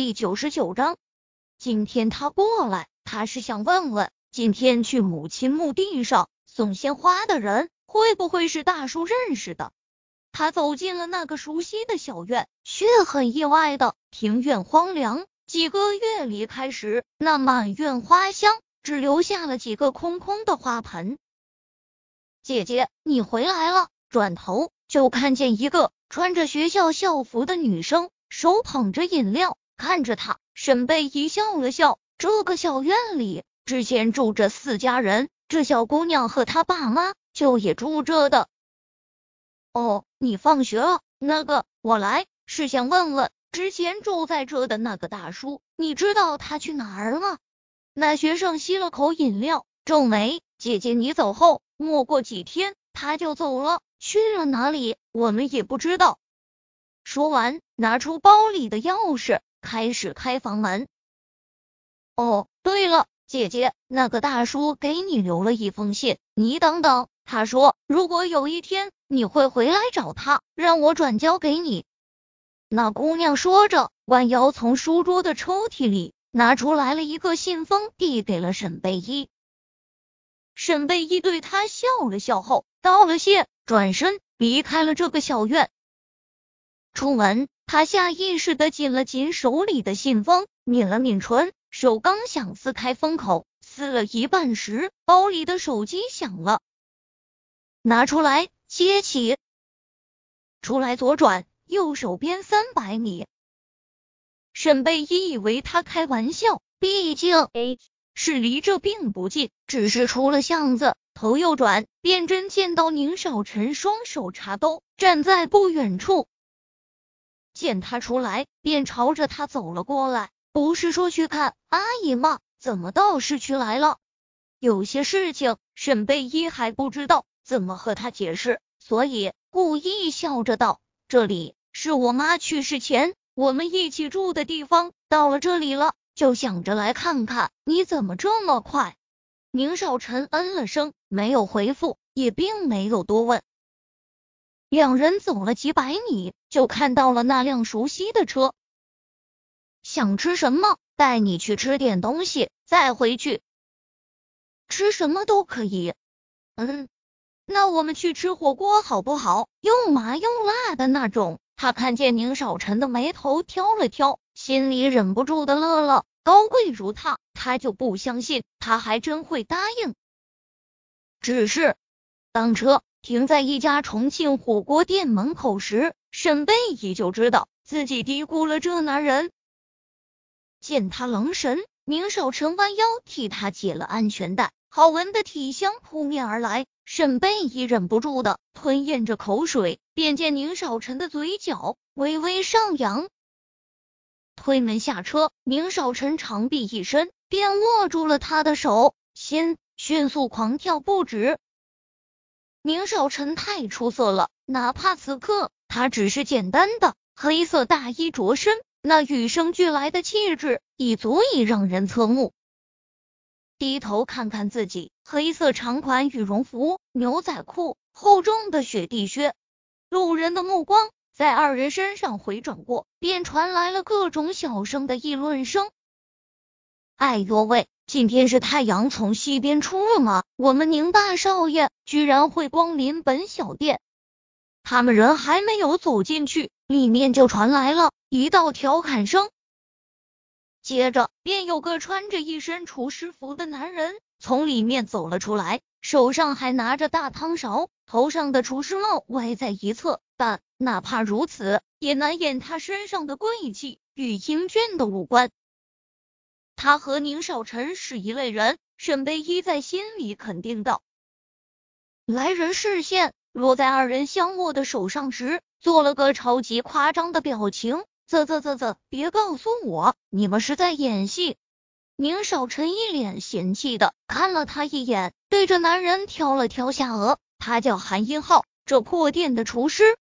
第九十九章，今天他过来，他是想问问，今天去母亲墓地上送鲜花的人，会不会是大叔认识的？他走进了那个熟悉的小院，却很意外的，庭院荒凉。几个月离开时，那满院花香，只留下了几个空空的花盆。姐姐，你回来了。转头就看见一个穿着学校校服的女生，手捧着饮料，看着他。沈贝一笑了笑。这个小院里之前住着四家人，这小姑娘和她爸妈就也住着的。哦，你放学了？那个，我来是想问问，之前住在这的那个大叔，你知道他去哪儿了？那学生吸了口饮料，皱眉。姐姐，你走后，没过几天他就走了。去了哪里，我们也不知道。说完，拿出包里的钥匙，开始开房门。哦，对了，姐姐，那个大叔给你留了一封信，你等等。他说，如果有一天你会回来找他，让我转交给你。那姑娘说着，弯腰从书桌的抽屉里拿出来了一个信封，递给了沈贝依。沈贝依对他笑了笑后，道了谢。转身离开了这个小院，出门，他下意识的紧了紧手里的信封，抿了抿唇，手刚想撕开封口，撕了一半时，包里的手机响了，拿出来接起，出来左转，右手边三百米。沈贝依以为他开玩笑，毕竟 H 是离这并不近，只是出了巷子。头右转，便真见到宁少臣双手插兜，站在不远处。见他出来，便朝着他走了过来。不是说去看阿姨吗？怎么到市区来了？有些事情沈贝依还不知道怎么和他解释，所以故意笑着道：“这里是我妈去世前我们一起住的地方，到了这里了，就想着来看看。你怎么这么快？”宁少臣嗯了声，没有回复，也并没有多问。两人走了几百米，就看到了那辆熟悉的车。想吃什么？带你去吃点东西，再回去。吃什么都可以。嗯，那我们去吃火锅好不好？又麻又辣的那种。他看见宁少臣的眉头挑了挑，心里忍不住的乐了。高贵如他，他就不相信他还真会答应。只是当车停在一家重庆火锅店门口时，沈贝依就知道自己低估了这男人。见他愣神，宁少臣弯腰替他解了安全带，好闻的体香扑面而来，沈贝依忍不住的吞咽着口水，便见宁少臣的嘴角微微上扬。推门下车，宁少臣长臂一伸，便握住了他的手，心迅速狂跳不止。宁少臣太出色了，哪怕此刻他只是简单的黑色大衣着身，那与生俱来的气质已足以让人侧目。低头看看自己，黑色长款羽绒服、牛仔裤、厚重的雪地靴，路人的目光。在二人身上回转过，便传来了各种小声的议论声。哎呦喂，今天是太阳从西边出了吗？我们宁大少爷居然会光临本小店。他们人还没有走进去，里面就传来了一道调侃声。接着，便有个穿着一身厨师服的男人从里面走了出来，手上还拿着大汤勺，头上的厨师帽歪在一侧。但哪怕如此，也难掩他身上的贵气与英俊的五官。他和宁少臣是一类人，沈贝依在心里肯定道。来人视线落在二人相握的手上时，做了个超级夸张的表情。啧啧啧啧，别告诉我你们是在演戏！宁少臣一脸嫌弃的看了他一眼，对着男人挑了挑下颚。他叫韩英浩。这破店的厨师